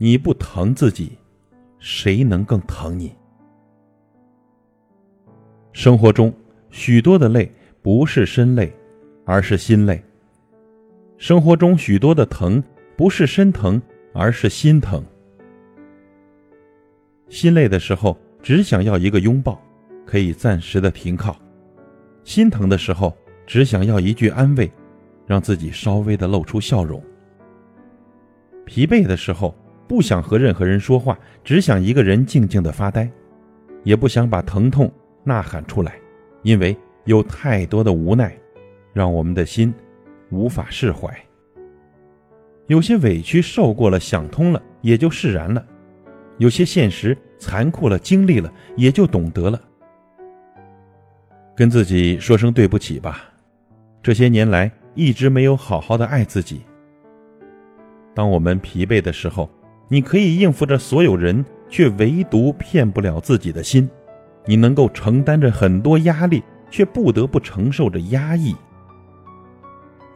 你不疼自己，谁能更疼你？生活中许多的累不是身累，而是心累；生活中许多的疼不是身疼，而是心疼。心累的时候，只想要一个拥抱，可以暂时的停靠；心疼的时候，只想要一句安慰，让自己稍微的露出笑容。疲惫的时候，不想和任何人说话，只想一个人静静的发呆，也不想把疼痛呐喊出来，因为有太多的无奈，让我们的心无法释怀。有些委屈受过了，想通了，也就释然了。有些现实残酷了，经历了也就懂得了。跟自己说声对不起吧，这些年来一直没有好好的爱自己。当我们疲惫的时候，你可以应付着所有人，却唯独骗不了自己的心。你能够承担着很多压力，却不得不承受着压抑。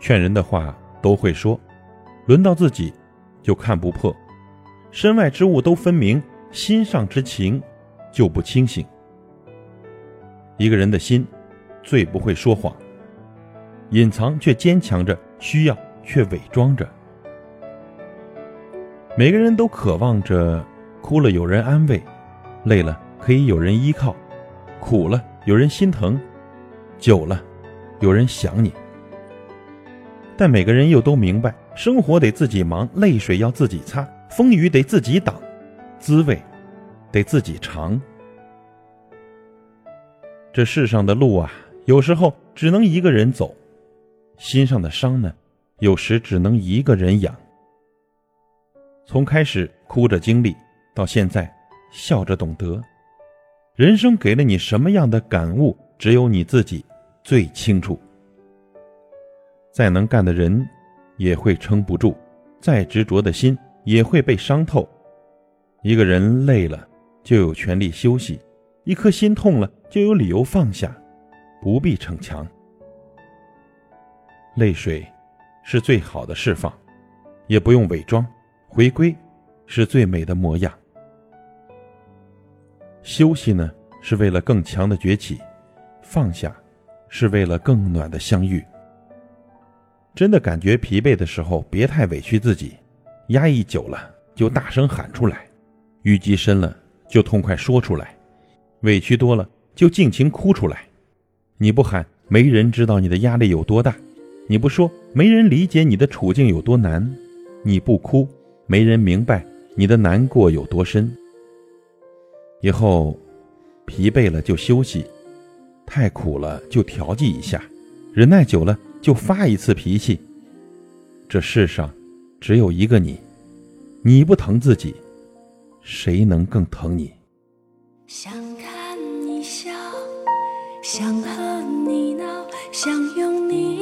劝人的话都会说，轮到自己就看不破。身外之物都分明，心上之情就不清醒。一个人的心最不会说谎，隐藏却坚强着，需要却伪装着。每个人都渴望着哭了有人安慰，累了可以有人依靠，苦了有人心疼，久了有人想你。但每个人又都明白，生活得自己忙，泪水要自己擦。风雨得自己挡，滋味得自己尝。这世上的路啊，有时候只能一个人走；心上的伤呢，有时只能一个人养。从开始哭着经历，到现在笑着懂得，人生给了你什么样的感悟，只有你自己最清楚。再能干的人，也会撑不住；再执着的心。也会被伤透。一个人累了，就有权利休息；一颗心痛了，就有理由放下，不必逞强。泪水是最好的释放，也不用伪装，回归是最美的模样。休息呢，是为了更强的崛起；放下，是为了更暖的相遇。真的感觉疲惫的时候，别太委屈自己。压抑久了，就大声喊出来；淤积深了，就痛快说出来；委屈多了，就尽情哭出来。你不喊，没人知道你的压力有多大；你不说，没人理解你的处境有多难；你不哭，没人明白你的难过有多深。以后，疲惫了就休息，太苦了就调剂一下，忍耐久了就发一次脾气。这世上。只有一个你，你不疼自己，谁能更疼你？想看你笑，想和你闹，想拥你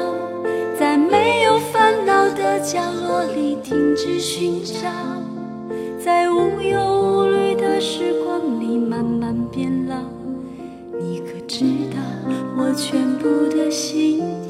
角落里停止寻找，在无忧无虑的时光里慢慢变老。你可知道我全部的心？